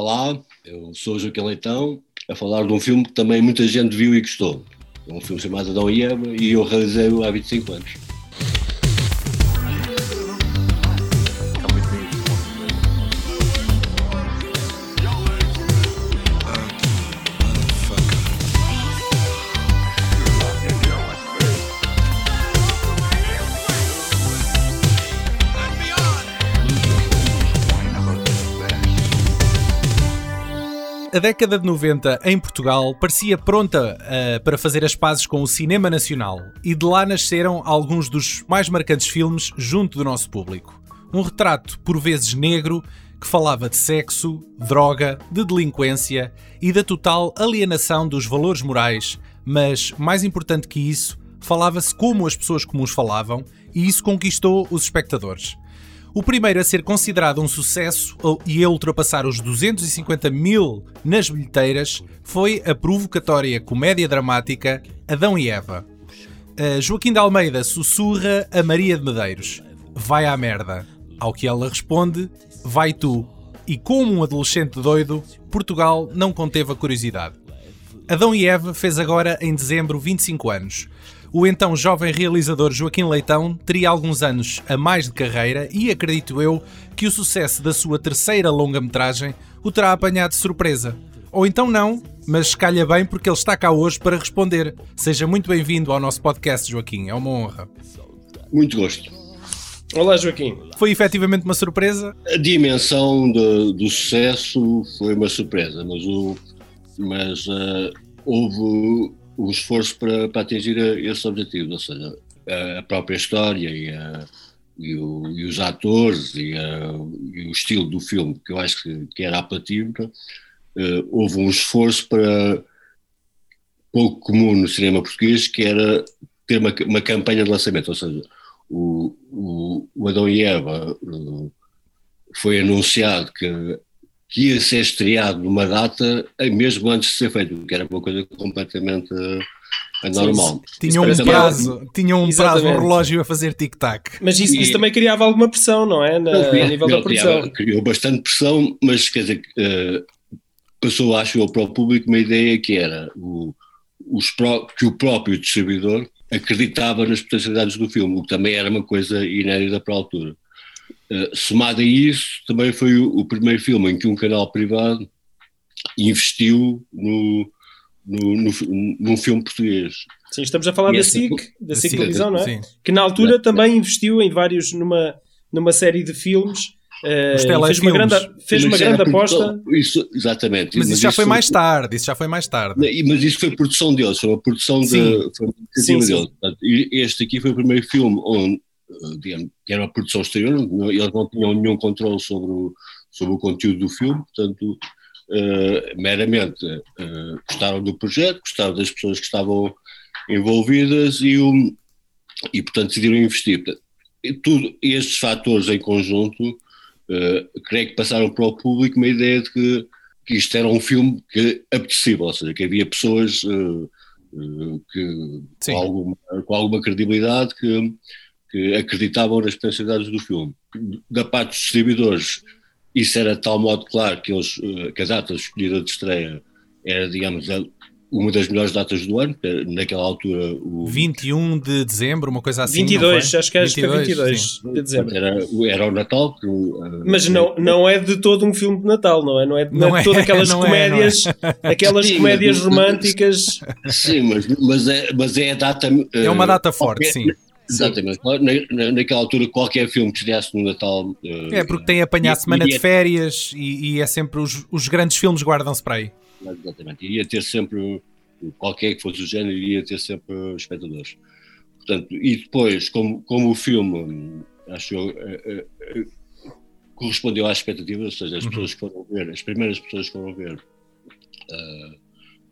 Olá, eu sou Joaquim Leitão, a falar de um filme que também muita gente viu e gostou. Um filme chamado Adão e Eva e eu realizei-o há 25 anos. A década de 90 em Portugal parecia pronta uh, para fazer as pazes com o cinema nacional e de lá nasceram alguns dos mais marcantes filmes junto do nosso público. Um retrato, por vezes negro, que falava de sexo, droga, de delinquência e da total alienação dos valores morais, mas, mais importante que isso, falava-se como as pessoas comuns falavam e isso conquistou os espectadores. O primeiro a ser considerado um sucesso e a ultrapassar os 250 mil nas bilheteiras foi a provocatória comédia dramática Adão e Eva. Joaquim de Almeida sussurra a Maria de Medeiros: Vai à merda. Ao que ela responde: Vai tu. E como um adolescente doido, Portugal não conteve a curiosidade. Adão e Eva fez agora em dezembro 25 anos. O então jovem realizador Joaquim Leitão teria alguns anos a mais de carreira e acredito eu que o sucesso da sua terceira longa-metragem o terá apanhado de surpresa. Ou então não, mas calha bem porque ele está cá hoje para responder. Seja muito bem-vindo ao nosso podcast, Joaquim. É uma honra. Muito gosto. Olá, Joaquim. Foi efetivamente uma surpresa? A dimensão de, do sucesso foi uma surpresa, mas, o, mas uh, houve o esforço para, para atingir esse objetivo, ou seja, a própria história e, a, e, o, e os atores e, a, e, o estilo do filme, que eu acho que, que era apelativo, uh, houve um esforço para pouco comum no cinema português, que era ter uma, uma campanha de lançamento, ou seja, o, o, o Adão e Eva uh, foi anunciado que que ia ser estreado numa data mesmo antes de ser feito, que era uma coisa completamente anormal. Tinham um prazo, tinham um prazo, um relógio a fazer tic-tac. Mas isso, isso, também criava alguma pressão, não é? Na, não, a nível não, da produção. Criava, criou bastante pressão, mas quer dizer, uh, passou, acho eu, para o público uma ideia que era o, os pró que o próprio distribuidor acreditava nas potencialidades do filme, o que também era uma coisa inédita para a altura. Uh, somado a isso, também foi o, o, primeiro filme em que um canal privado investiu no, no, no, num filme português. Sim, estamos a falar da SIC, da SIC Televisão, não é? Sim. Que na altura também investiu em vários, numa, numa série de filmes. Uh, fez uma grande, fez uma grande aposta. Isso, exatamente. Mas, mas isso já foi mais tarde, isso já foi mais tarde. Mas isso foi produção deles, foi uma produção sim. de, foi sim, sim. deles. Este aqui foi o primeiro filme onde eh, digamos, que era uma produção exterior, eles não tinham nenhum controle sobre o, sobre o conteúdo do filme, portanto, uh, meramente uh, gostaram do projeto, gostaram das pessoas que estavam envolvidas e, o, e portanto, decidiram investir. E tudo estes fatores em conjunto, uh, creio que passaram para o público uma ideia de que, que isto era um filme que apetecível, ou seja, que havia pessoas que, com alguma, com alguma credibilidade que que acreditavam nas potencialidades do filme. Da parte dos distribuidores, isso era de tal modo claro que, eles, eh, que a data escolhida de estreia era, digamos, uma das melhores datas do ano, naquela altura. O... 21 de dezembro, uma coisa assim. 22, acho que, acho 22, que é 22 sim. de dezembro. Era, era o Natal. Que, uh, Mas não, não é de todo um filme de Natal, não é? Não é, não, não é de todas aquelas comédias, é, é. aquelas sim, comédias românticas. Sim, mas, mas, é, mas é a data. Uh, é uma data forte, sim Exatamente. Na, naquela altura, qualquer filme que estivesse no Natal. Uh, é, porque tem a apanhar a semana de férias e, e, é sempre os, os grandes filmes guardam-se para aí. Exatamente. Iria ter sempre, qualquer que fosse o género, iria ter sempre espectadores. Portanto, e depois, como, como o filme, acho eu, uh, uh, correspondeu às expectativas, ou seja, as uhum. pessoas que foram ver, as primeiras pessoas que foram ver.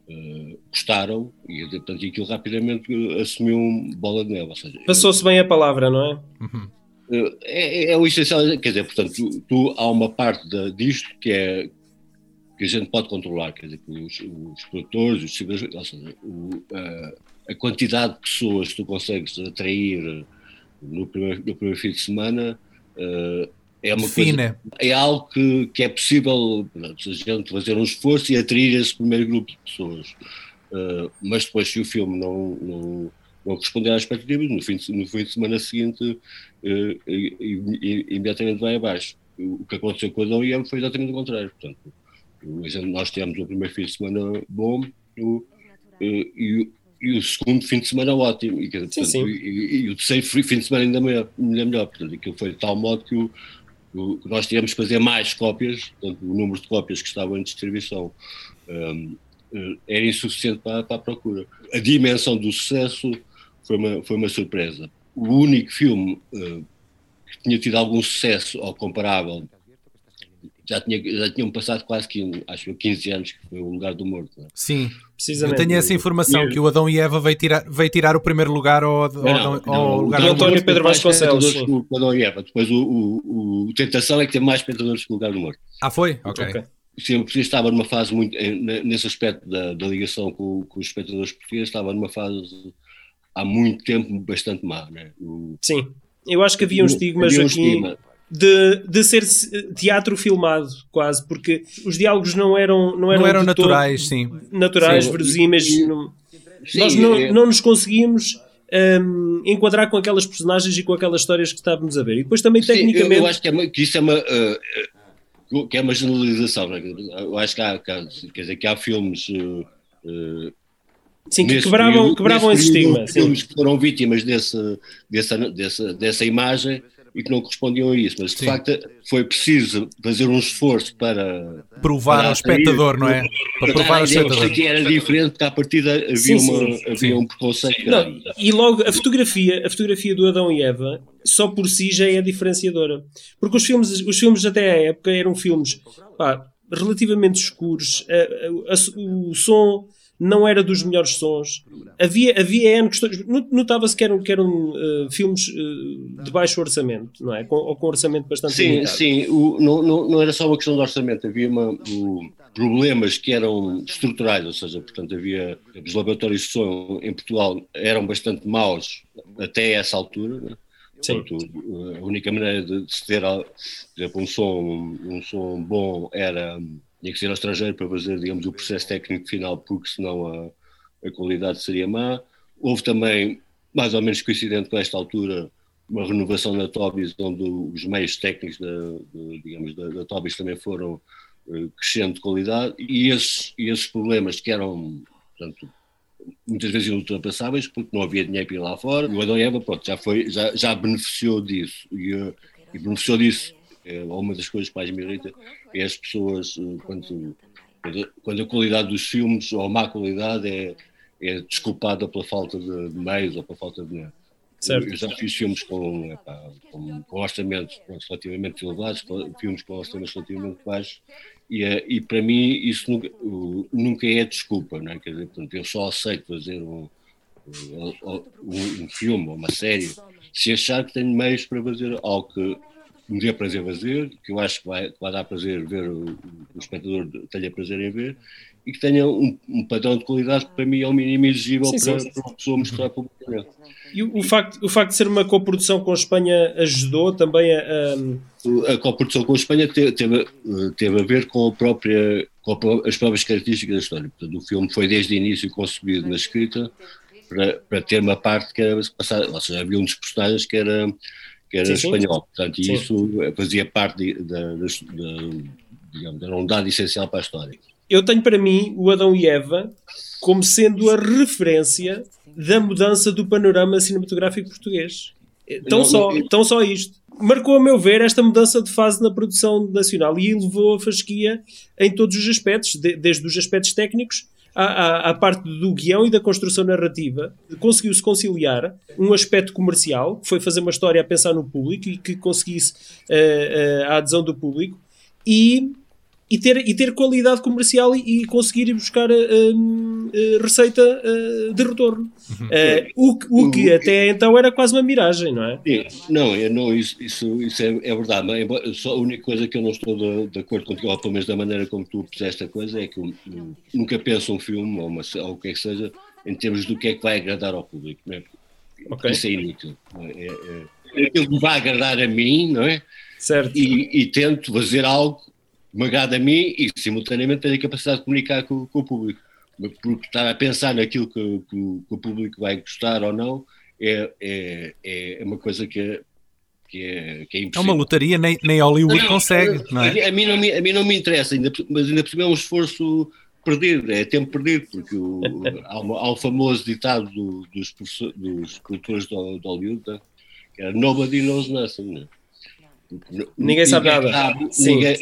Uh, gostaram e, portanto, aquilo rapidamente assumiu um bola de neve. Passou-se bem a palavra, não é? Uhum. Uh, é, é, o essencial, quer dizer, portanto, tu, tu, há uma parte de, disto que é que a gente pode controlar, quer dizer, os, os produtores, os ou seja, o, uh, a quantidade de pessoas que tu consegues atrair no primeiro, no primeiro fim de semana uh, é uma Fina. coisa, é algo que, que é possível a gente fazer um esforço e atrair esse primeiro grupo de pessoas. Uh, mas depois, se o filme não, não, não responder às expectativas, no fim de, no fim de semana seguinte, uh, e, e, imediatamente vai abaixo. O que aconteceu com a Dom IEM foi exatamente o contrário. Portanto, nós tivemos o primeiro fim de semana bom o, e, e, o segundo fim de semana ótimo. E, portanto, sim, sim. E, e, o terceiro fim de semana ainda melhor. Ainda melhor. Portanto, aquilo foi de tal modo que o, nós tivemos que fazer mais cópias, portanto, o número de cópias que estavam em distribuição um, eh, era insuficiente para, para, a procura. A dimensão do sucesso foi uma, foi uma surpresa. O único filme uh, que tinha tido algum sucesso ou comparável já, tinha, já tinham passado quase 15, acho 15 anos que foi o lugar do morto. É? Sim, precisamente. Eu tenho essa informação que o Adão e Eva veio tirar, veio tirar o primeiro lugar ao, ao, não, não, ao lugar do António Pedro Vasconcelos. O Adão e Eva. Depois o, o, o, Tentação é que tem mais espectadores que o lugar do morto. Ah, foi? Ok. okay. Sempre estava numa fase muito, nesse aspecto da, da ligação com, com, os espectadores portugueses, estava numa fase há muito tempo bastante má. Né? O, Sim, eu acho que havia um estigma, havia um Joaquim, estigma de, de ser teatro filmado, quase, porque os diálogos não eram não eram, não eram naturais, sim. Naturais, sim. verosímeis. Nós não, é. não nos conseguíamos um, enquadrar com aquelas personagens e com aquelas histórias que estávamos a ver. E depois também, sim, tecnicamente. Eu, eu, acho que, é uma, que isso é uma. Uh, que é uma generalização. Né? Eu acho que há, quer dizer, que há filmes. Uh, uh, Sim, que quebravam, período, quebravam esse estigma. Filmes que foram vítimas desse, dessa, dessa, dessa imagem e que não correspondiam a isso, mas de Sim. facto foi preciso fazer um esforço para provar para ao espectador, não é? Para, provar ao espectador. que era diferente, porque à partida havia, sim, uma, sim. havia um preconceito. Não, e logo a fotografia, a fotografia do Adão e Eva, só por si já é diferenciadora. Porque os filmes, os filmes até à época eram filmes pá, relativamente escuros, a, a, a, o som não era dos melhores sons. Havia, havia N questões. Notava-se que eram, que eram uh, filmes uh, de baixo orçamento, não é? Com, ou com orçamento bastante Sim, limitado. sim. O, não, não, era só uma questão de orçamento. Havia uma, o, problemas que eram estruturais, ou seja, portanto, havia. Os laboratórios de som em Portugal eram bastante maus até essa altura, né? Sim. Portanto, a única maneira de se ter, um som, um som bom era tinha que ser ao estrangeiro para fazer, digamos, o processo técnico final, porque senão a, a qualidade seria má. Houve também, mais ou menos coincidente com esta altura, uma renovação na Tobis, onde os meios técnicos da, de, digamos, da, da Tobis também foram uh, crescendo de qualidade e esses, esses problemas que eram, portanto, muitas vezes ultrapassáveis porque não havia dinheiro para ir lá fora. O Adão Eva, pronto, já, foi, já, já beneficiou disso e, uh, e beneficiou disso é uma das coisas que mais me irrita é as pessoas, eh, quando, quando a qualidade dos filmes, ou a má qualidade, é, é desculpada pela falta de, de meios ou pela falta de dinheiro. Certo. Eu já fiz filmes com, epá, com, com orçamentos relativamente elevados, filmes com orçamentos relativamente baixos, e, eh, e para mim isso nunca, nunca é desculpa, não é? Quer dizer, portanto, eu só aceito fazer um, um, um filme ou uma série se achar que tenho meios para fazer algo que me dê prazer fazer, que eu acho que vai, que vai dar prazer ver, o, o espectador tenha prazer em ver, e que tenha um, um, padrão de qualidade que para mim é o mínimo exigível sim, para, sim, sim. para uma pessoa mostrar publicamente. E o, o, facto, o facto de ser uma coprodução com a Espanha ajudou também a. A, a coprodução com a Espanha teve, teve, teve a ver com, a própria, com as próprias características da história. Portanto, o filme foi desde o início concebido na escrita para, para ter uma parte que era passada, ou seja, havia um dos personagens que era que era sim, espanhol. Sim. Portanto, sim. isso fazia parte da, da, digamos, era um dado essencial para a história. Eu tenho para mim o Adão e Eva como sendo a referência da mudança do panorama cinematográfico português. Tão, só, tão só isto. Marcou, a meu ver, esta mudança de fase na produção nacional e elevou a fasquia em todos os aspectos, de, desde os aspectos técnicos à, à, parte do guião e da construção narrativa, conseguiu-se conciliar um aspecto comercial, que foi fazer uma história a pensar no público e que conseguisse uh, uh, a adesão do público, e e ter, e ter qualidade comercial e, e conseguir buscar uh, uh, receita uh, de retorno. Uhum. o, o que até então era quase uma miragem, não é? Sim, não, eu não isso, isso, isso é, é verdade. Mas só a única coisa que eu não estou de, de acordo contigo, ou pelo menos da maneira como tu puseste a coisa, é que eu, eu nunca penso um filme ou, uma, ou o que é que seja em termos do que é que vai agradar ao público. Não é? okay. Isso é inútil. É, é, aquilo que me vai agradar a mim, não é? Certo. E, e tento fazer algo agrada a mim e simultaneamente tenho a capacidade de comunicar com, com o público. Porque estar a pensar naquilo que, que, que, o público vai gostar ou não é, é, é uma coisa que é, que é, que é É uma lotaria, nem, nem Hollywood não, consegue, não é? A mim não me, a mim não me interessa, ainda, mas ainda por cima é um esforço perdido, é tempo perdido, porque o, há, um, há um famoso ditado do, dos, dos produtores de Hollywood né, que era Nobody knows nothing. Né? Ninguém, ninguém sabe nada. Sabe, ninguém,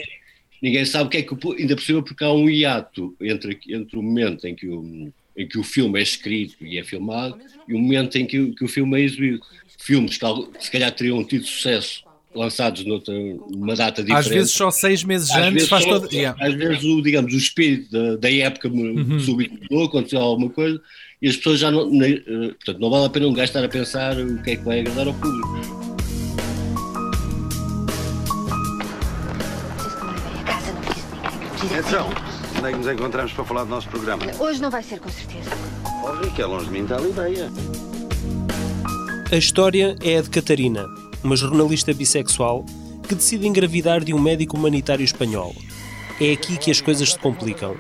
ninguém sabe o que é que, ainda por cima, porque há um hiato entre, entre o momento em que o, em que o filme é escrito e é filmado e o momento em que, que o filme é exibido. Filmes que se calhar teriam tido sucesso lançados noutra, numa data diferente. Às vezes só seis meses às antes faz todo. Yeah. Às vezes, o, digamos, o espírito da, da época uhum. subitudou, aconteceu alguma coisa e as pessoas já não. Uh, portanto, não vale a pena um gajo estar a pensar o que é que vai agradar ao público. Então, onde é que nos encontramos para falar do nosso programa? Hoje não vai ser, com certeza. Oh, que é longe de mim a ideia. A história é a de Catarina, uma jornalista bissexual que decide engravidar de um médico humanitário espanhol. É aqui que as coisas se complicam.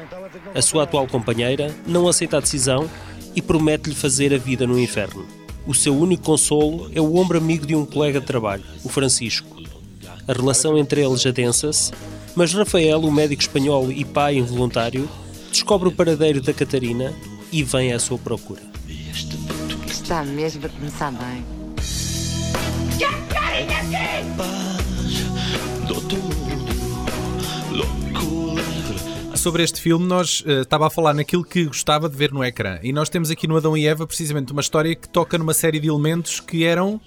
A sua atual companheira não aceita a decisão e promete-lhe fazer a vida no inferno. O seu único consolo é o ombro amigo de um colega de trabalho, o Francisco. A relação entre eles adensa-se, mas Rafael, o médico espanhol e pai involuntário, descobre o paradeiro da Catarina e vem à sua procura. Está mesmo a começar bem. Sobre este filme, nós uh, estava a falar naquilo que gostava de ver no ecrã. E nós temos aqui no Adão e Eva precisamente uma história que toca numa série de elementos que eram uh,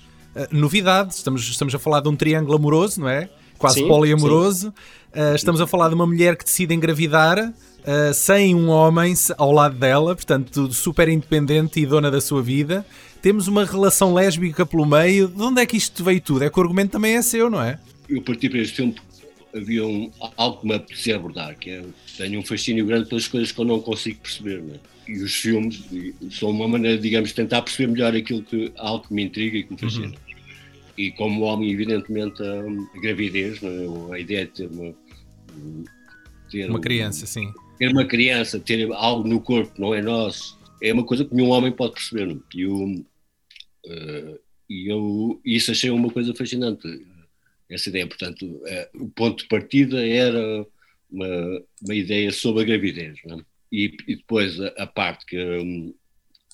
novidades. Estamos, estamos a falar de um triângulo amoroso, não é? Quase sim, poliamoroso. Sim. Uh, estamos a falar de uma mulher que decide engravidar uh, sem um homem ao lado dela, portanto, super independente e dona da sua vida. Temos uma relação lésbica pelo meio. De onde é que isto veio tudo? É que o argumento também é seu, não é? Eu parti para este filme havia um, algo que me apetecia abordar, que é tenho um fascínio grande pelas coisas que eu não consigo perceber. Né? E os filmes são uma maneira, digamos, de tentar perceber melhor aquilo que algo que me intriga e que me fascina. Uhum. E como homem, evidentemente, a, a gravidez, é? a ideia de ter uma. Ter uma criança, um, sim. Ter uma criança, ter algo no corpo que não é nosso, é uma coisa que nenhum homem pode perceber. E eu, uh, e eu isso achei uma coisa fascinante essa ideia. Portanto, uh, o ponto de partida era uma, uma ideia sobre a gravidez. É? E, e, depois a, a parte que, um,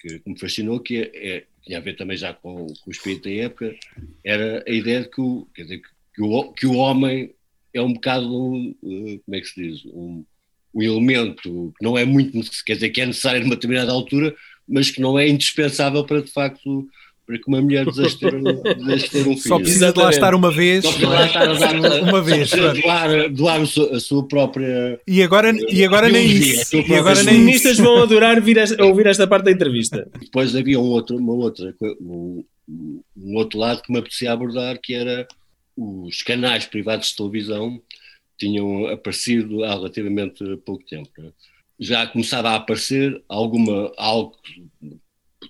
que, me fascinou, que é, é, tinha a ver também já com, com, o espírito da época, era a ideia de que o, quer dizer, que, o, que o homem é um bocado, uh, como é que se diz, um, um elemento que não é muito, quer dizer, que é necessário numa determinada altura, mas que não é indispensável para de facto para que uma mulher deseje ter, deseje ter um filho. Só precisa de lá estar uma vez. Só precisa de lá estar a dar uma vez. Doar, doar a sua própria. E agora, e agora nem isso. E agora Os feministas vão adorar esta, ouvir esta parte da entrevista. Depois havia um outro, uma outra, um, um outro lado que me apetecia abordar, que era os canais privados de televisão tinham aparecido há relativamente pouco tempo. Né? Já começava a aparecer alguma, algo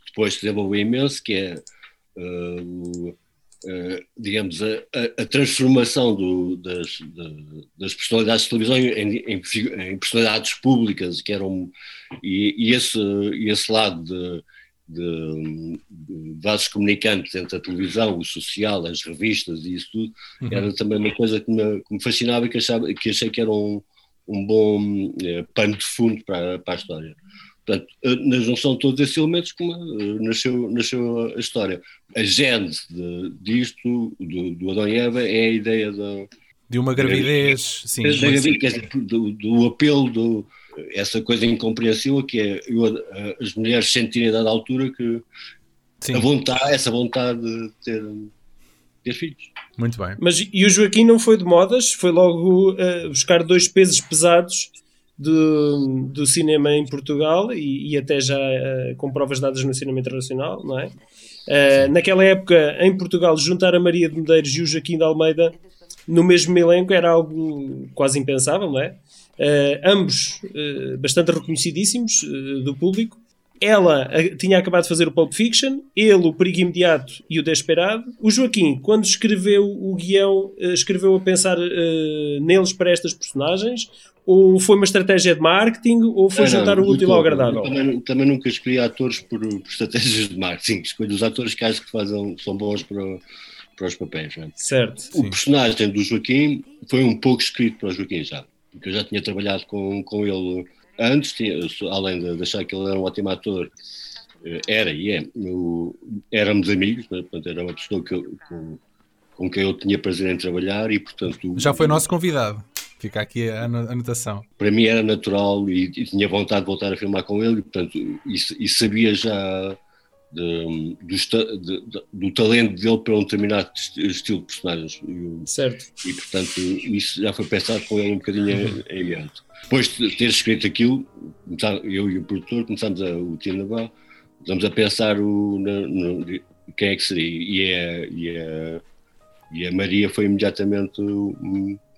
depois se desenvolveu imenso, que é, uh, uh, digamos, a, a, transformação do, das, de, das, personalidades de televisão em, em, em, personalidades públicas, que eram, e, e esse, esse lado de, de, de vasos comunicantes entre a televisão, o social, as revistas e isso tudo, uhum. era também uma coisa que me, que me, fascinava e que, achava, que achei que era um, um bom eh, pano de fundo para, para a história. Portanto, eh, na junção de todos esses elementos como eh, nasceu, nasceu a história. A gênese de, disto, do, do Adão e Eva, é a ideia da, de uma gravidez, sim. Da, do, do, apelo, do, essa coisa incompreensível que é eu, as mulheres sentirem a dada altura que sim. a vontade, essa vontade de ter, ter filhos. Muito bem. Mas e o Joaquim não foi de modas, foi logo uh, buscar dois pesos pesados do, do cinema em Portugal e, e até já uh, com provas dadas no cinema internacional, não é? Uh, naquela época, em Portugal, juntar a Maria de Medeiros e o Joaquim de Almeida no mesmo elenco era algo quase impensável, não é? Uh, ambos bastante reconhecidíssimos do público. ela tinha acabado de fazer o Pulp Fiction, ele o Perigo Imediato e o Desperado. O Joaquim, quando escreveu o guião, escreveu a pensar neles para estas personagens? Ou foi uma estratégia de marketing? Ou foi juntar o útil ao agradável? Também, também, nunca escolhi atores por, por, estratégias de marketing. Escolho os atores que acho que fazem, são bons para, para os papéis. É? Certo. O sim. personagem do Joaquim foi um pouco escrito para o Joaquim já. Porque eu já tinha trabalhado com, com ele antes, além de achar que ele era um ótimo ator, eh, era e é, eu, éramos amigos, né? portanto, era uma pessoa que, com, com quem eu tinha prazer em trabalhar e, portanto. Já foi nosso convidado. Fica aqui a anotação. Para mim era natural e, e tinha vontade de voltar a filmar com ele, e, portanto, e, e sabia já de, do, de, do, talento dele para um determinado estilo de personagens. certo. E, portanto, isso já foi pensado com ele um bocadinho em mente. Depois de ter escrito aquilo, eu e o produtor começámos a, o Tino Naval, começámos a pensar o, no, no, quem é que seria. E a, e a, e a Maria foi imediatamente,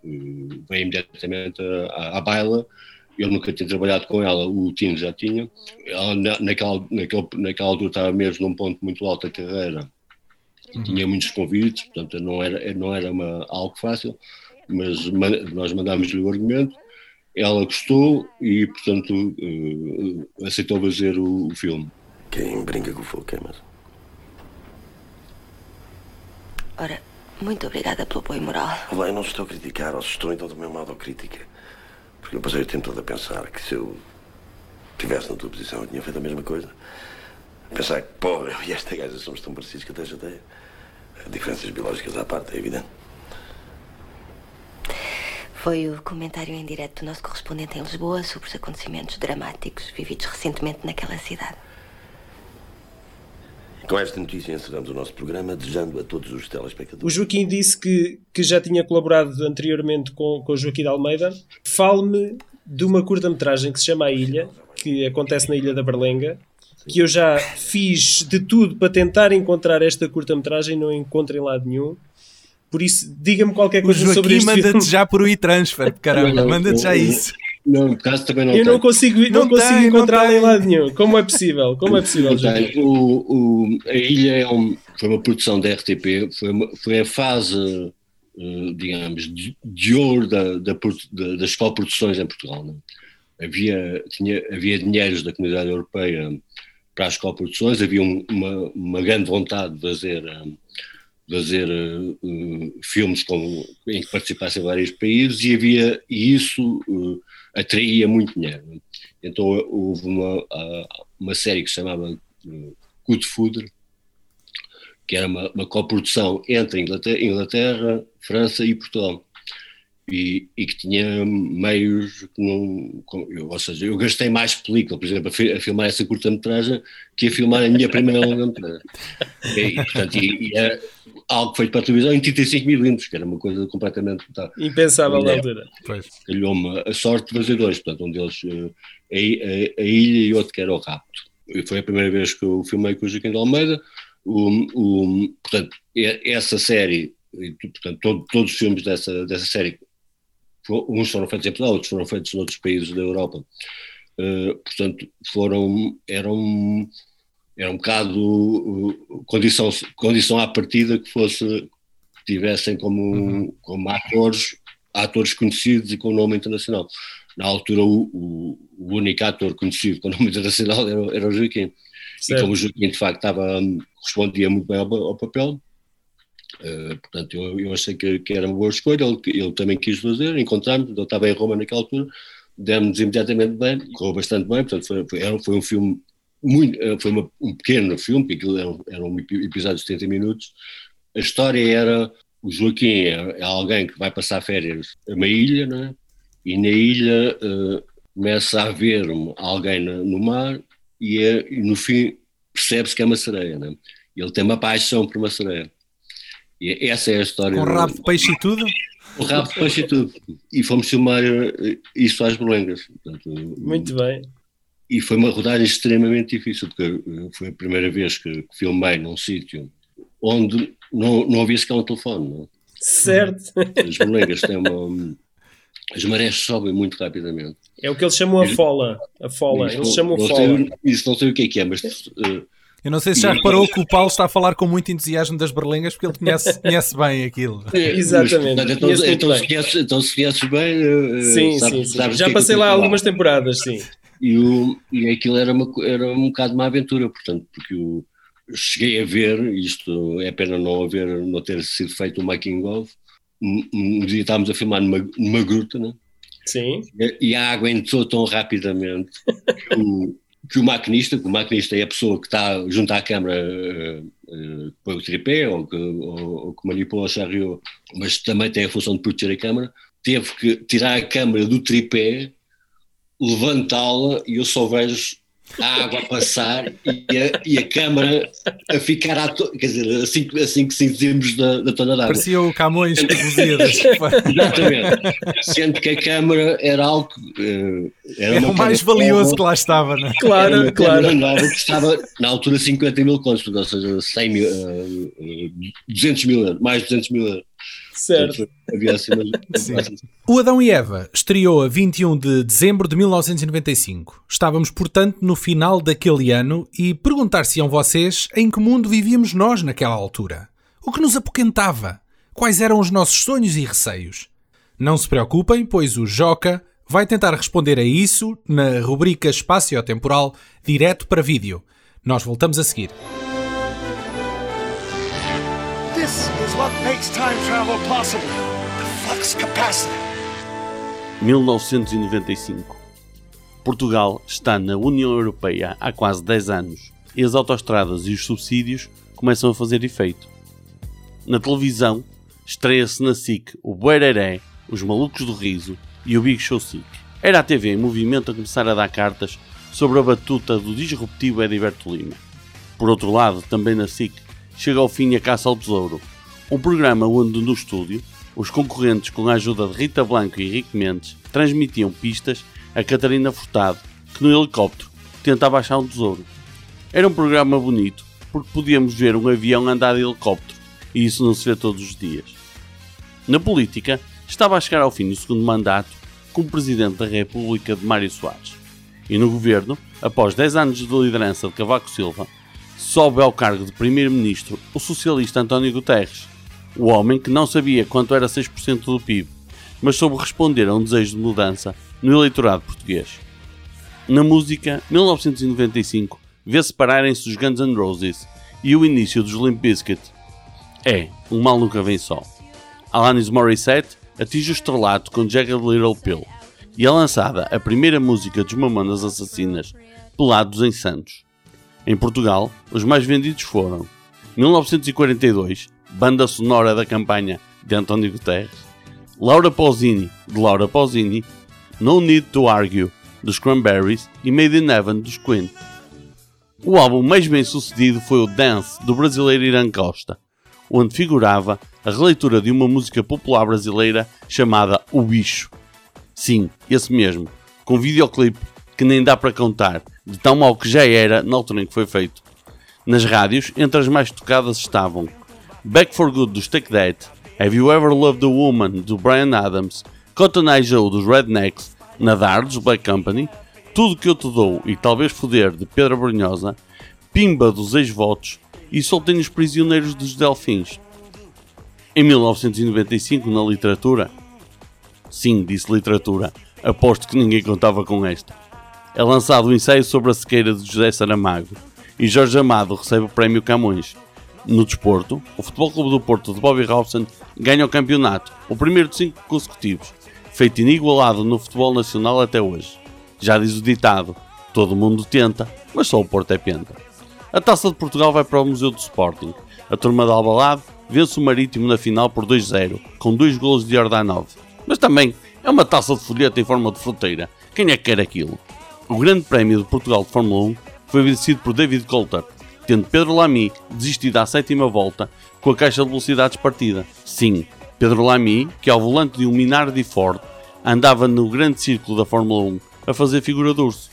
veio imediatamente à, à baila eu nunca tinha trabalhado com ela, o Tino já tinha. Ela, naquela, naquela, naquela altura, estava mesmo num ponto muito alto da carreira. Uhum. Tinha muitos convites, portanto, não era, não era uma, algo fácil, mas nós mandámos-lhe o argumento. Ela gostou e, portanto, uh, aceitou fazer o, o, filme. Quem brinca com o fogo queima. Ora, muito obrigada pelo apoio moral. Eu não estou a criticar, ou se estou, então do meu modo a crítica. Porque eu passei o tempo todo a pensar que se eu estivesse na tua posição eu tinha feito a mesma coisa. Pensar que, pô, eu e esta gaja somos tão parecidos que até já tenho. Diferenças biológicas à parte, é evidente. Foi o comentário em direto do nosso correspondente em Lisboa sobre os acontecimentos dramáticos vividos recentemente naquela cidade. Com esta notícia encerramos o nosso programa, desejando a todos os telespectadores. O Joaquim disse que, que já tinha colaborado anteriormente com, com o Joaquim de Almeida. Fale-me de uma curta-metragem que se chama A Ilha, que acontece na Ilha da Berlenga, que eu já fiz de tudo para tentar encontrar esta curta-metragem, não encontro em lado nenhum. Por isso, diga-me qualquer coisa sobre isto. O Joaquim manda-te já por o e-transfer, caramba, manda-te já isso. Não, caso também não Eu tem. não consigo, não, não consigo encontrá-la em lado nenhum. Como é possível? Como é possível? O, o, a Ilha é um, foi uma produção da RTP, foi, uma, foi a fase, uh, digamos, de, de ouro da, da, da, das coproduções em Portugal. Não? É? Havia, tinha, havia dinheiros da comunidade europeia para as coproduções, havia um, uma, uma grande vontade de fazer, um, fazer uh, filmes com, em que participassem vários países e havia e isso uh, atraía muito dinheiro. Então houve uma, uma série que se chamava Good Food, que era uma, uma coprodução entre Inglaterra, Inglaterra, França e Portugal. E, e, que tinha meios, não, ou seja, eu gastei mais película, por exemplo, a, filmar essa curta-metragem que a filmar a minha primeira longa-metragem. E, portanto, e, e era algo feito para a televisão em 35 milímetros, que era uma coisa completamente impensável na altura. Calhou-me a sorte de fazer dois, portanto, um deles eh, a, a, a, Ilha e outro que era o Rapto. E foi a primeira vez que eu filmei com o Joaquim de Almeida. O, o, portanto, essa série, portanto, todo, todos os filmes dessa, dessa série uns foram feitos em Portugal, outros foram feitos noutros países da Europa. Uh, portanto, foram, eram, era um bocado condição, condição à partida que fosse, que tivessem como, uhum. como atores, atores conhecidos e com nome internacional. Na altura, o, o, o único ator conhecido com nome internacional era, era o Joaquim. Certo. E como o Joaquim, de facto, estava, respondia muito bem ao, ao papel, Uh, portanto, eu, eu achei que, que, era uma boa escolha, ele, ele também quis fazer, encontramos, ele estava em Roma naquela altura, demos imediatamente bem, correu bastante bem, portanto foi, foi, foi um filme muito, eh, foi uma, um pequeno filme, porque aquilo era, era um episódio de 70 minutos, a história era, o Joaquim é, é alguém que vai passar férias a uma ilha, não é? e na ilha uh, começa a ver alguém no, no mar e, é, e, no fim percebe-se que é uma sereia, não é? ele tem uma paixão por uma sereia. E essa é a história. Com rabo de peixe e tudo? Com rabo de peixe e tudo. E fomos filmar eh, isso às. Portanto, Muito bem. E foi uma rodagem extremamente difícil, porque eh, foi a primeira vez que filmei num sítio onde não, não havia sequer um telefone. Não? Certo. As bolengas têm uma, as marés sobem muito rapidamente. É o que eles chamam a fola. A fola. Eles chamam não fola. Sei, isso não sei o que é que é, mas. Uh, eu não sei se já reparou que o Paulo está a falar com muito entusiasmo das berlengas porque ele conhece, conhece bem aquilo. É, Exatamente. Mas, então, então, se conheces, então se conheces bem. Uh, sim, sabe, sim, sim. Já é passei lá algumas temporadas, sim. E, o, e aquilo era, uma, era um bocado uma aventura, portanto, porque eu cheguei a ver, isto é pena não haver, não ter sido feito o making of, um, um dia estávamos a filmar numa, numa gruta, né? Sim. E, e a água entrou tão rapidamente que o, que o maquinista, que o maquinista é a pessoa que está junto à câmara uh, uh, põe o tripé ou que, ou, ou que manipula o chariot, mas também tem a função de proteger a câmara, teve que tirar a câmara do tripé, levantá-la e eu só vejo a água a passar e a, e a câmara a ficar à to... quer dizer, assim, assim que sentimos da, da tona d'água. Parecia o Camões que Exatamente. Sendo que a câmara era algo. Uh, era, era o mais valioso nova, que lá estava, não é? Claro, era claro. Nova que estava na altura 50 mil contos, ou seja, 100 mil, uh, uh, 200 mil euros, mais de 200 mil euros. Certo. Assim. O Adão e Eva estreou a 21 de dezembro de 1995. Estávamos, portanto, no final daquele ano e perguntar-se-iam vocês em que mundo vivíamos nós naquela altura. O que nos apoquentava? Quais eram os nossos sonhos e receios? Não se preocupem, pois o Joca vai tentar responder a isso na rubrica Espaço-Temporal direto para vídeo. Nós voltamos a seguir. What makes time travel possible. The flux capacity. 1995. Portugal está na União Europeia há quase 10 anos e as autoestradas e os subsídios começam a fazer efeito. Na televisão, estreia-se na SIC o Boereré, os Malucos do Riso e o Big Show SIC. Era a TV em movimento a começar a dar cartas sobre a batuta do disruptivo Ediberto Lima. Por outro lado, também na SIC, chega ao fim a Caça ao Tesouro, um programa onde no estúdio os concorrentes, com a ajuda de Rita Blanco e Henrique Mendes, transmitiam pistas a Catarina Furtado, que no helicóptero tentava achar um tesouro. Era um programa bonito, porque podíamos ver um avião andar de helicóptero, e isso não se vê todos os dias. Na política, estava a chegar ao fim do segundo mandato como Presidente da República de Mário Soares. E no governo, após 10 anos de liderança de Cavaco Silva, sobe ao cargo de Primeiro-Ministro o socialista António Guterres, o homem que não sabia quanto era 6% do PIB, mas soube responder a um desejo de mudança no eleitorado português. Na música, 1995 vê separarem-se os Guns N' Roses e o início dos Limp Bizkit. É, um mal nunca vem só. Alanis Morissette atinge o estrelato com Jagged Little Pill e é lançada a primeira música dos Mamonas Assassinas, Pelados em Santos. Em Portugal, os mais vendidos foram 1942, banda sonora da campanha de António Guterres, Laura Pausini, de Laura Pausini, No Need to Argue, dos Cranberries e Made in Heaven, dos Queen. O álbum mais bem sucedido foi o Dance, do brasileiro Irã Costa, onde figurava a releitura de uma música popular brasileira chamada O Bicho. Sim, esse mesmo, com videoclipe que nem dá para contar, de tão mal que já era na altura em que foi feito. Nas rádios, entre as mais tocadas estavam Back for Good dos Take That, Have You Ever Loved a Woman do Brian Adams, Cotton Eye Joe dos Rednecks, Nadar dos Black Company, Tudo Que Eu Te Dou e Talvez Foder de Pedro Brunhosa, Pimba dos Ex-Votos. E Soltei os Prisioneiros dos Delfins. Em 1995, na literatura, sim, disse literatura, aposto que ninguém contava com esta. É lançado o ensaio sobre a sequeira de José Saramago. E Jorge Amado recebe o prémio Camões. No desporto, o Futebol Clube do Porto de Bobby Robson ganha o campeonato, o primeiro de cinco consecutivos, feito inigualado no futebol nacional até hoje. Já diz o ditado, todo mundo tenta, mas só o Porto é penta. A Taça de Portugal vai para o Museu do Sporting. A turma de Albalade vence o Marítimo na final por 2-0, com dois golos de Jordanov. Mas também é uma taça de folheta em forma de fruteira. Quem é que quer aquilo? O Grande Prémio de Portugal de Fórmula 1 foi vencido por David Coulter, tendo Pedro Lamy desistido à sétima volta com a caixa de velocidades partida. Sim, Pedro Lamy, que ao volante de um Minardi Ford andava no grande círculo da Fórmula 1 a fazer figura de urso.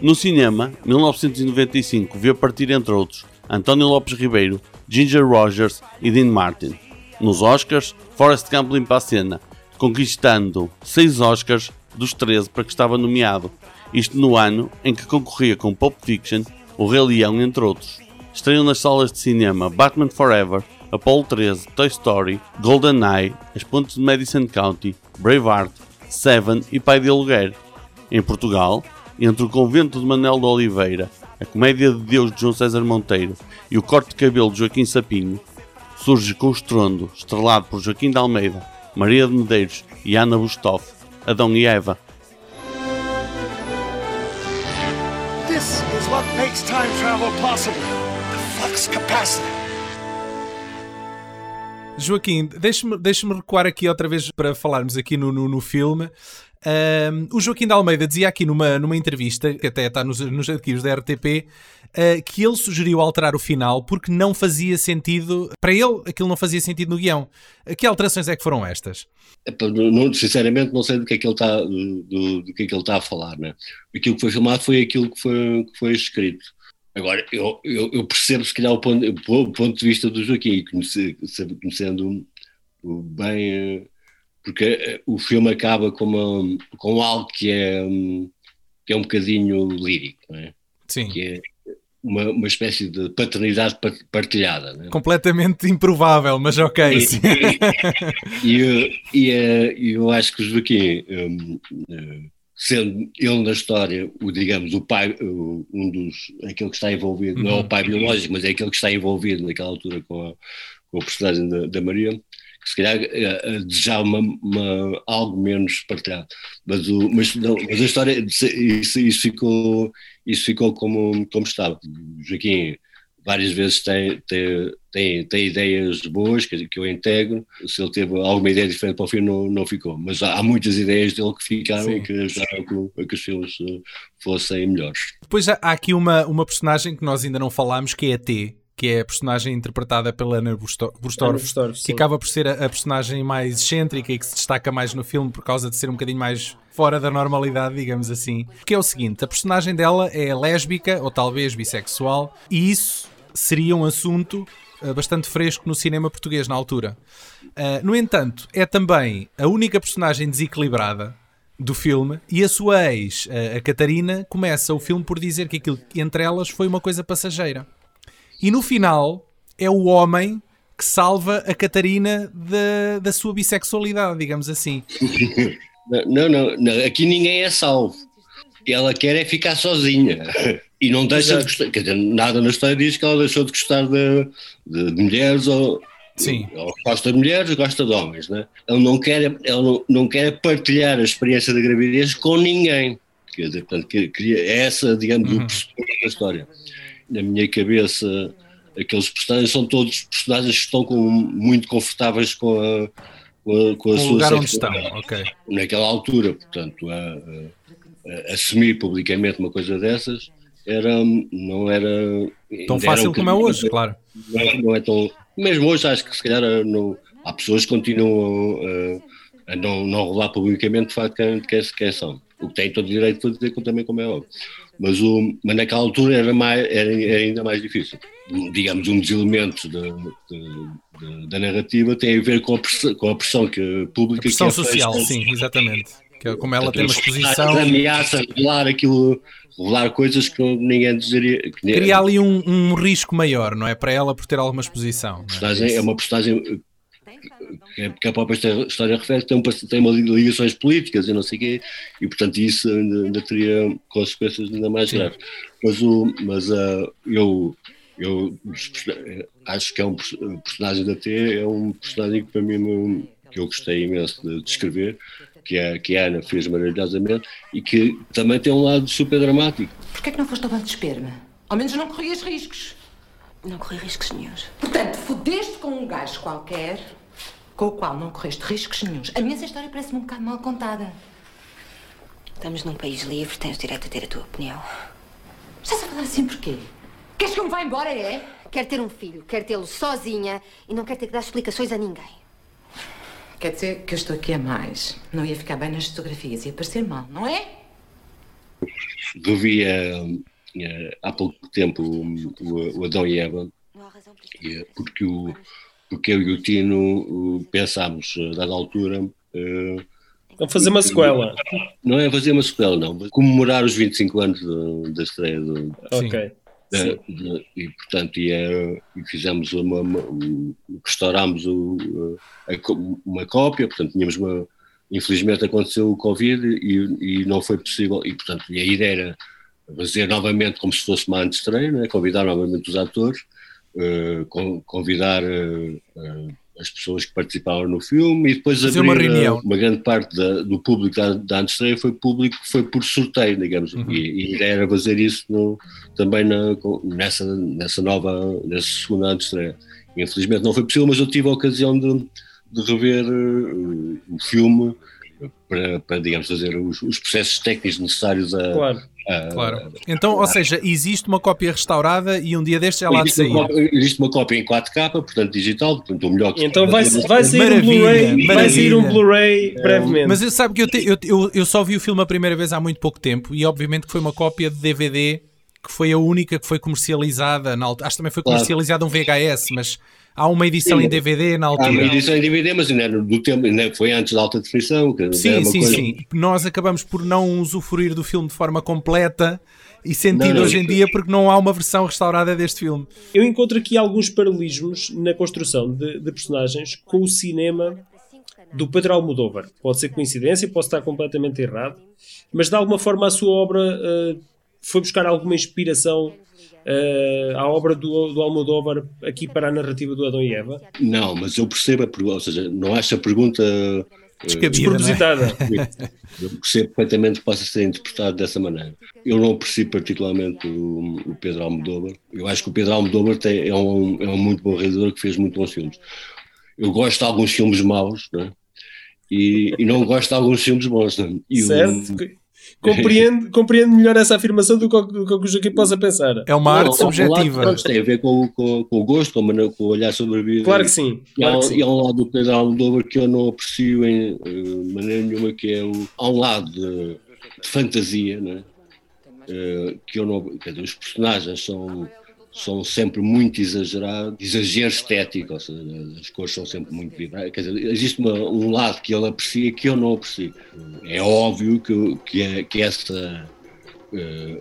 No cinema, 1995 viu partir entre outros António Lopes Ribeiro, Ginger Rogers e Dean Martin. Nos Oscars, Forrest Gump limpa a cena, conquistando 6 Oscars dos 13 para que estava nomeado, isto no ano em que concorria com Pulp Fiction, O Rei Leão, entre outros. Estreiam nas salas de cinema Batman Forever, Apollo 13, Toy Story, GoldenEye, As Pontes de Madison County, Braveheart, Seven e Pai de Aluguer. Em Portugal, entre o Convento de Manuel de Oliveira, a Comédia de Deus de João César Monteiro e o Corte de Cabelo de Joaquim Sapinho, surge com o estrondo, estrelado por Joaquim de Almeida, Maria de Medeiros e Ana Bustoff, Adão e Eva. Makes time travel possible. The flux capacity. Joaquim, deixe-me deixe recuar aqui outra vez para falarmos aqui no, no, no filme. Um, o Joaquim de Almeida dizia aqui numa, numa entrevista, que até está nos, nos arquivos da RTP, uh, que ele sugeriu alterar o final porque não fazia sentido, para ele aquilo não fazia sentido no guião. Que alterações é que foram estas? Não, sinceramente não sei do que é que ele está, do, do que é que ele está a falar. Né? Aquilo que foi filmado foi aquilo que foi, que foi escrito. Agora, eu, eu, eu, percebo se calhar o ponto, o ponto de vista do Joaquim, conhecendo bem, porque eh, o filme acaba com, uma, com algo que é, que é um bocadinho lírico, não é? Sim. Que é uma, uma espécie de paternidade partilhada. É? Completamente improvável, mas ok. E, e, e, e eu acho que o Joaquim. Um, sendo ele na história, o, digamos, o pai, um dos, aquele que está envolvido, uhum. não é o pai biológico, mas é aquele que está envolvido naquela altura com a, com a personagem da, da Maria, se calhar uh, desejava uma, uma, algo menos partilhado. Mas, o, mas, não, mas a história, isso, isso, ficou, isso ficou como, como estava. Joaquim várias vezes tem, tem, tem, tem ideias boas que, que eu integro. Se ele teve alguma ideia diferente para o filme, não, não ficou. Mas há, há muitas ideias dele que ficaram Sim. e que ajudaram que, que os filmes eh, fossem melhores. Depois há aqui uma, uma personagem que nós ainda não falámos, que é a T que é a personagem interpretada pela Ana Bustorff, que acaba por ser a, a, personagem mais excêntrica e que se destaca mais no filme por causa de ser um bocadinho mais fora da normalidade, digamos assim. Que é o seguinte: a personagem dela é lésbica ou talvez bissexual, e isso seria um assunto uh, bastante fresco no cinema português na altura. Uh, no entanto, é também a única personagem desequilibrada do filme e a sua ex, uh, a Catarina, começa o filme por dizer que aquilo entre elas foi uma coisa passageira. E no final é o homem que salva a Catarina da, da sua bissexualidade, digamos assim. Não, não, não, aqui ninguém é salvo. Ela quer é ficar sozinha e não deixa Exato. de gostar. Quer dizer, nada na história diz que ela deixou de gostar de, de, de mulheres ou. Sim. Ela gosta de mulheres, gosta de homens, né? Ela não quer, ela não, não quer partilhar a experiência da gravidez com ninguém. Quer dizer, portanto, queria, é essa, digamos, uhum. o da história na minha cabeça, aqueles personagens são todos personagens que estão com, muito confortáveis com a, com a, com a sua lugar onde estão, okay. naquela altura, portanto, a, a, assumir publicamente uma coisa dessas era, não era tão fácil era como é hoje, claro. Não é, não é, tão, mesmo hoje acho que se calhar não, há pessoas que continuam a, a não, não revelar publicamente de facto quem, quem, quem são, o que têm todo o direito de fazer também como é óbvio mas, o, mas naquela altura era, mais, era, era ainda mais difícil. Digamos, um dos elementos da, da, da narrativa tem a ver com a pressão, com a pressão que, pública. A pressão que é social, feita, sim, exatamente. Que, é como ela tem uma exposição. ameaça revelar aquilo, revelar coisas que ninguém desejaria. Que Cria ali um, um risco maior, não é? Para ela por ter alguma exposição. É? é uma personagem que a própria história refere, tem, tem uma ligações políticas e não sei o quê, e portanto isso ainda, ainda teria consequências ainda mais graves. Mas, o, mas uh, eu, eu acho que é um personagem da T, é um personagem que para mim que eu gostei imenso de descrever, que a, que a Ana fez maravilhosamente e que também tem um lado super dramático. Porquê é que não foste ao banco de esperma? Ao menos não corrias riscos. Não corri riscos nenhums. Portanto, fodeste com um gajo qualquer com o qual não correste riscos nenhums. A minha história parece-me um bocado mal contada. Estamos num país livre, tens direito a ter a tua opinião. Estás a falar assim porquê? Queres que eu me vá embora, é? Quer ter um filho, quer tê-lo sozinha e não quer ter que dar explicações a ninguém. Quer dizer que eu estou aqui a mais. Não ia ficar bem nas fotografias, ia parecer mal, não é? Revi uh, há pouco tempo o, o Adão e Eva, porque o, porque eu e o Tino pensámos, a dada altura, Uh, fazer uma sequela. Não é fazer uma sequela, não. Comemorar os 25 anos da estreia do. Ok. De, de, e portanto e, é, e fizemos uma, uma, restaurámos o, a, uma cópia, portanto tínhamos uma infelizmente aconteceu o Covid e, e não foi possível e portanto a ideia era fazer novamente como se fosse uma antestreia, né? convidar novamente os atores, convidar uh, uh, as pessoas que participaram no filme e depois Fazer abrir uma, reunião. uma grande parte da, do público da, da antestreia foi público foi por sorteio, digamos, uhum. e, e era fazer isso no, também na, nessa, nessa nova, nessa segunda antestreia. Infelizmente não foi possível, mas eu tive a ocasião de, de rever o filme para, para, digamos, fazer os, os processos técnicos necessários a, claro. a, claro. Então, ou seja, existe uma cópia restaurada e um dia destes é lá de sair. Uma cópia, existe uma cópia em 4K, portanto digital, portanto o melhor que Então vai, vai sair um Blu-ray, vai sair um Blu-ray brevemente. Mas eu sabe que eu, te, eu, eu, eu só vi o filme a primeira vez há muito pouco tempo e obviamente que foi uma cópia de DVD que foi a única que foi comercializada na altura. Acho que também foi comercializada um VHS, mas há uma edição sim, em DVD na altura. Há uma edição em DVD, mas ainda era do tempo, ainda foi antes da alta definição. Sim, sim, coisa... sim. Nós acabamos por não usufruir do filme de forma completa e sentido não, hoje em dia porque não há uma versão restaurada deste filme. Eu encontro aqui alguns paralelismos na construção de, de personagens com o cinema do Pedro Almodóvar. Pode ser coincidência, posso estar completamente errado, mas de alguma forma a sua obra uh, foi buscar alguma inspiração uh, à obra do, do Almodóvar aqui para a narrativa do Adão e Eva? Não, mas eu percebo a pergunta, ou seja, não acho a pergunta uh, despropositada. É? eu percebo perfeitamente que possa ser interpretado dessa maneira. Eu não aprecio particularmente o, o Pedro Almodóvar. Eu acho que o Pedro Almodóvar tem, é, um, é um muito bom realizador que fez muito bons filmes. Eu gosto de alguns filmes maus, não é? E, e, não gosto de alguns filmes bons. Não é? e certo. O, compreendo, compreendo melhor essa afirmação do que, do que o Joaquim possa pensar. É uma arte não, subjetiva. Lado, tem a ver com, com, com o gosto, com, o olhar sobre a vida. Claro que sim. Claro e, há, que sim. e há um lado do Pedro Almodóvar que eu não aprecio em uh, maneira nenhuma, que é o, há um lado de, de fantasia, né? Uh, que eu não. Quer dizer, os personagens são são sempre muito exagerados, exagero estético, ou seja, as cores são sempre muito vibrantes. Quer dizer, existe uma, um lado que ele aprecia que eu não aprecio. É óbvio que, que, é, que essa. Uh,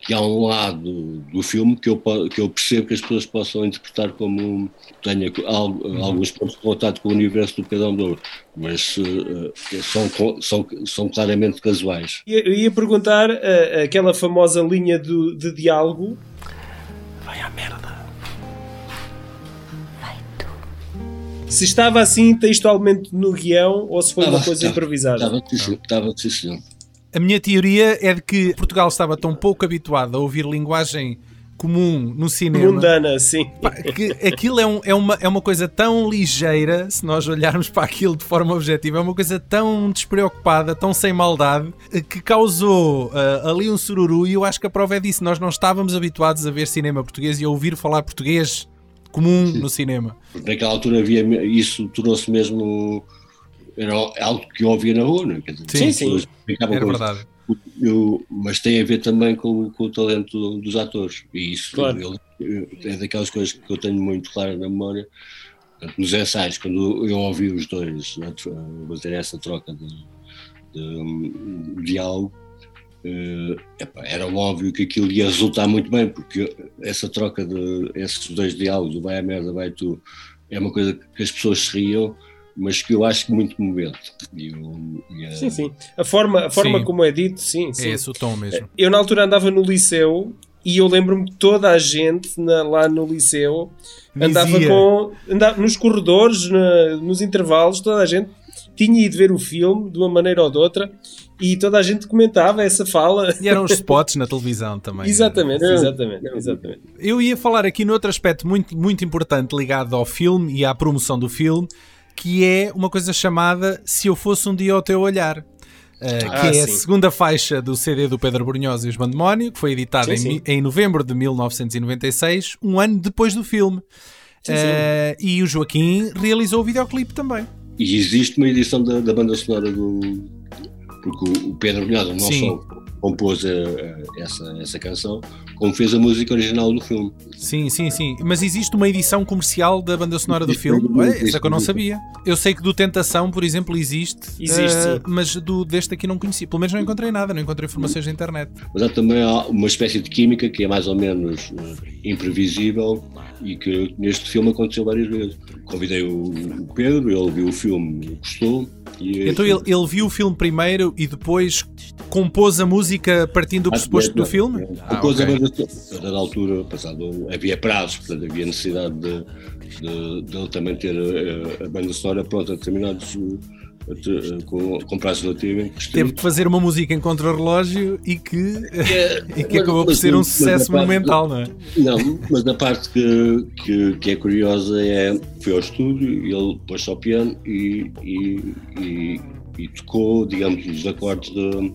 que há um lado do filme que eu, que eu percebo que as pessoas possam interpretar como tenha uhum. alguns pontos de contato com o universo do Pedro Almodóvar, mas uh, são, são, são claramente casuais. Eu ia perguntar uh, aquela famosa linha do, de diálogo Vai à merda. Vai tu. Se estava assim textualmente no guião ou se foi Estava, uma coisa estava, improvisada. Estava, sim, estava. A minha teoria é de que Portugal estava tão pouco habituado a ouvir linguagem comum no cinema. Mundana, sim. Pá, que aquilo é, um- é uma, é uma coisa tão ligeira, se nós olharmos para aquilo de forma objetiva, é uma coisa tão despreocupada, tão sem maldade, que causou ah, ali um sururu e eu acho que a prova é disso. Nós não estávamos habituados a ver cinema português e a ouvir falar português comum no cinema. Porque naquela altura havia isso tornou-se mesmo era algo que eu ouvia na rua, não é? Dizer, Sim, sim. Era com isso. verdade. Eu- mas tem a ver também com, com o talento dos atores e isso Claro. eu- é daquelas coisas que eu tenho muito claro na memória nos ensaios, quando eu ouvi os dois né, fazer essa troca de, de, diálogo eh, epá, era óbvio que aquilo ia resultar muito bem, porque essa troca de esses dois diálogos, o vai a merda, vai tu, é uma coisa que as pessoas se riam, mas que eu acho que muito movente. E eu- e a- Sim, sim. A forma, a forma Sim. como é dito, sim, sim. É esse o tom mesmo. Eu na altura andava no liceu e eu lembro-me que toda a gente na- lá no liceu andava com. Andava nos corredores, na- nos intervalos, toda a gente tinha ido ver o filme de uma maneira ou de outra e toda a gente comentava essa fala. E eram os spots na televisão também. Exatamente, É. exatamente, exatamente. Eu ia falar aqui noutro aspecto muito, muito importante ligado ao filme e à promoção do filme, que é uma coisa chamada Se Eu Fosse Um Dia ao Teu Olhar. uh, Ah, que é a sim. segunda faixa do CD do Pedro Brunhosa e os Bandemónio, que foi editada Sim, em, sim. em novembro de 1996, um ano depois do filme. Uh, e o Joaquim realizou o videoclipe também. E existe uma edição da, da banda sonora do. Porque o, o Pedro Brunhosa não só compôs a, essa, essa canção, como fez a música original do filme. Sim, sim, sim. Mas existe uma edição comercial da banda sonora do filme? Ué, essa que eu não sabia. Eu sei que do Tentação, por exemplo, existe. Existe, uh, mas do, deste aqui não conheci. Pelo menos não encontrei nada, não encontrei informações na internet. Mas há também uma espécie de química que é mais ou menos uh, imprevisível e que neste filme aconteceu várias vezes. Convidei o Pedro, ele viu o filme, gostou. E então ele, ele viu o filme primeiro e depois compôs a música partindo do pressuposto do filme? Compôs ah, okay. a banda, a dada altura, passado, havia prazos, portanto havia necessidade de, de, de ele também ter a, a banda sonora pronta a determinados com, com prazo relativo. Teve que fazer uma música em contra-relógio e que, é, e que mas, acabou por ser um sucesso monumental, não é? Não, mas na parte que, que, que, é curiosa é foi ao estúdio, ele pôs ao piano e, e, e, e, tocou, digamos, os acordes de,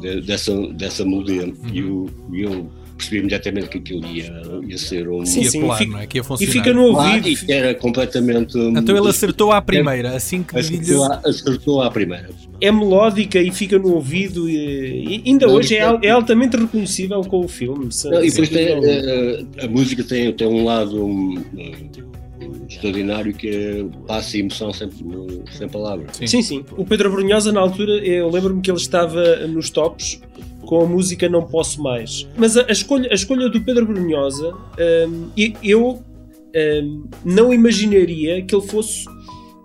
de, dessa, dessa melodia. Uhum. E eu percebi imediatamente que aquilo ia, ia ser um. Sim, sim, pular, fica, é? que ia funcionar. E fica no ouvido. E era completamente. Então ele acertou à primeira, assim que acertou, à, acertou à primeira. É melódica e fica no ouvido, e, e ainda não, hoje é, é, altamente reconhecível com o filme. Não, e depois tem, a, eh, a, música tem, tem um lado. Um, extraordinário que é, passa emoção sem, sem palavras. Sim. sim, sim. O Pedro Brunhosa, na altura, eu lembro-me que ele estava nos tops com a música Não Posso Mais. Mas a, a escolha, a escolha do Pedro Brunhosa, um, eu um, não imaginaria que ele fosse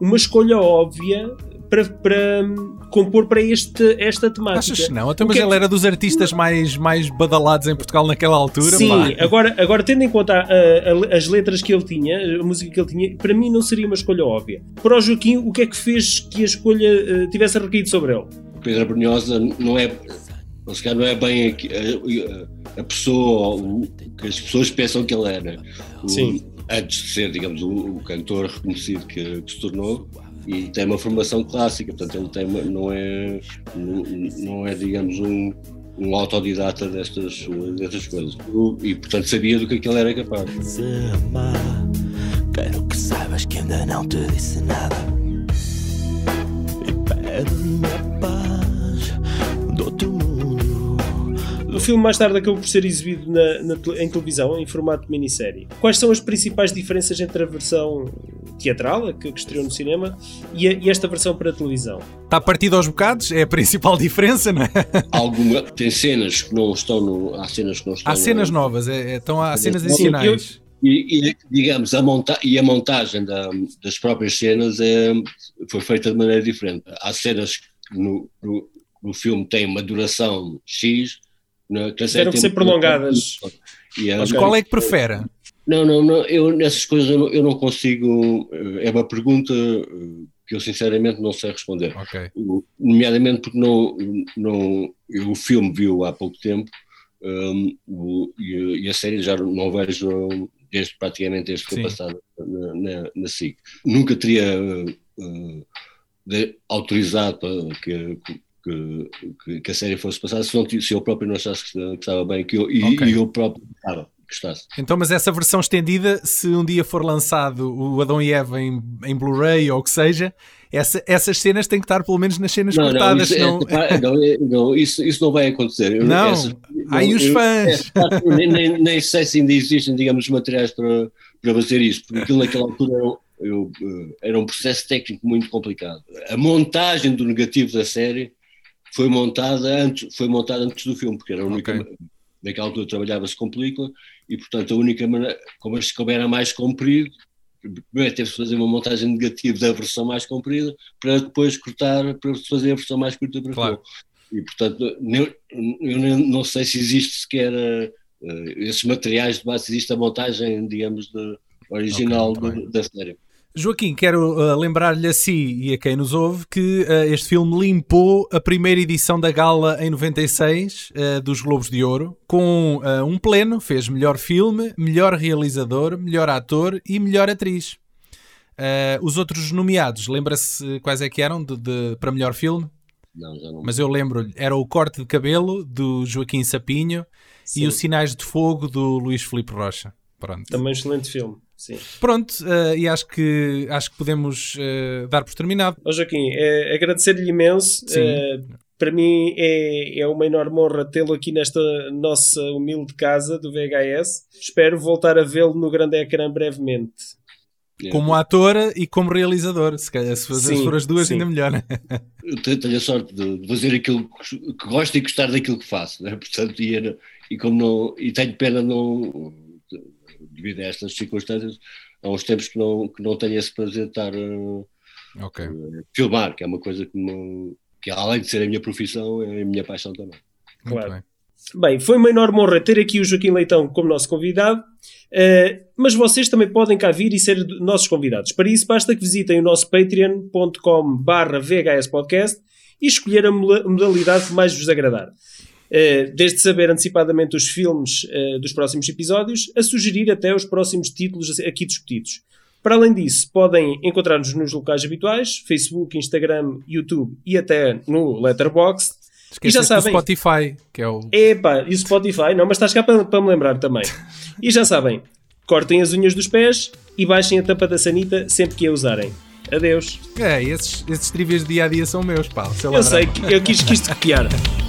uma escolha óbvia para, para hum, compor para este, esta temática. Achas que não? Então, mas é... ele era dos artistas mais, mais badalados em Portugal naquela altura. Sim, agora, agora tendo em conta a, a, as letras que ele tinha, a música que ele tinha, para mim não seria uma escolha óbvia. Para o Joaquim, o que é que fez que a escolha uh, tivesse recaído sobre ele? Pedro Brunhosa não é se calhar não é bem a, a, a pessoa o, que as pessoas pensam que ele era. O, Sim. Antes de ser, digamos, o, o cantor reconhecido que, que, se tornou. E tem uma formação clássica, portanto, ele tem uma, não, é, não, não é, digamos, um, um autodidata destas, destas coisas. E, portanto, sabia do que aquilo era capaz. Quero que saibas que ainda não te disse nada. E pede-me a paz, dou-te o filme mais tarde acabou por ser exibido na, na, em televisão, em formato de minissérie. Quais são as principais diferenças entre a versão teatral, a que, que estreou no cinema, e, a, e, esta versão para a televisão? Está partido aos bocados? É a principal diferença, não é? Alguma, tem cenas que não estão no. Há cenas que não estão Há cenas no, novas, é, estão há cenas adicionais. E, e, digamos, a, monta e a montagem da, das próprias cenas é, foi feita de maneira diferente. Há cenas que no, no, no filme têm uma duração X não, Tiveram que ser prolongadas. Mas qual é que prefere? Não, não, não, eu nessas coisas eu não, eu não, consigo. É uma pergunta eh, que eu sinceramente não sei responder. Okay. Nomeadamente porque não, não, eu, o filme viu há pouco tempo um, o, e, e, a série já não vejo desde praticamente desde que foi passada na, na, na SIC. Nunca teria uh, de, autorizado que, que, que, a série fosse passada se, não, se eu próprio não achasse que, estava bem que eu, e, okay. e eu próprio estava. Gostasse. Então, mas essa versão estendida, se um dia for lançado o Adão e Eva em, em Blu-ray ou o que seja, essa, essas cenas têm que estar pelo menos nas cenas não, cortadas. Não, isso, é, não, não, isso, isso não vai acontecer. Não, essas, aí os fãs. É, nem, nem, nem, sei se ainda existem, digamos, materiais para, para fazer isso, porque aquilo naquela altura era, eu, eh, era um processo técnico muito complicado. A montagem do negativo da série foi montada antes, foi montada antes do filme, porque era a única. Okay. Naquela altura trabalhava-se com película e, portanto, a única maneira. Como este como era mais comprido, primeiro teve-se fazer uma montagem negativa da versão mais comprida para depois cortar, para fazer a versão mais curta para claro. E, portanto, eu, eu não sei se existe sequer uh, esses materiais de base, existe a montagem, digamos, de, original okay, da série. Joaquim, quero uh, lembrar-lhe a si e a quem nos ouve que uh, este filme limpou a primeira edição da gala em 96 uh, dos Globos de Ouro com um pleno, fez melhor filme, melhor realizador, melhor ator e melhor atriz. os outros nomeados, lembra-se quais é que eram de, de, para melhor filme? Não, já não. Mas eu lembro-lhe, era o Corte de Cabelo do Joaquim Sapinho Sim. e os Sinais de Fogo do Luís Filipe Rocha. Pronto. Também excelente filme. Sim. Pronto, uh, e acho que, acho que podemos uh, dar por terminado. Ó Joaquim, é, agradecer-lhe imenso uh, para mim é, é uma enorme honra tê-lo aqui nesta nossa humilde casa do VHS. Espero voltar a vê-lo no grande ecrã brevemente. Como ator e como realizador, se, calhar, se, sim, for as duas, sim. ainda melhor. Eu tenho a sorte de fazer aquilo que gosto e gostar daquilo que faço, né? portanto, e, e, como não, e tenho pena não, devido a estas circunstâncias, há uns tempos que não, que não tenho esse prazer de estar a, okay. a filmar, que é uma coisa que não, que além de ser a minha profissão, é a minha paixão também. Claro. Bem. bem. foi uma enorme honra ter aqui o Joaquim Leitão como nosso convidado, uh, mas vocês também podem cá vir e ser nossos convidados. Para isso, basta que visitem o nosso patreon.com barra vhspodcast e escolher a modalidade que mais vos agradar. Uh, desde saber antecipadamente os filmes uh, dos próximos episódios, a sugerir até os próximos títulos aqui discutidos. Para além disso, podem encontrar-nos nos locais habituais, Facebook, Instagram, YouTube e até no Letterboxd. e já sabem. o Spotify, que é o. Epá, e o Spotify, não, mas estás cá para, para me lembrar também. e já sabem, cortem as unhas dos pés e baixem a tampa da sanita sempre que a usarem. Adeus. É, esses, esses trivias de dia a dia são meus, pá. Eu sei, eu quis, quis te copiar.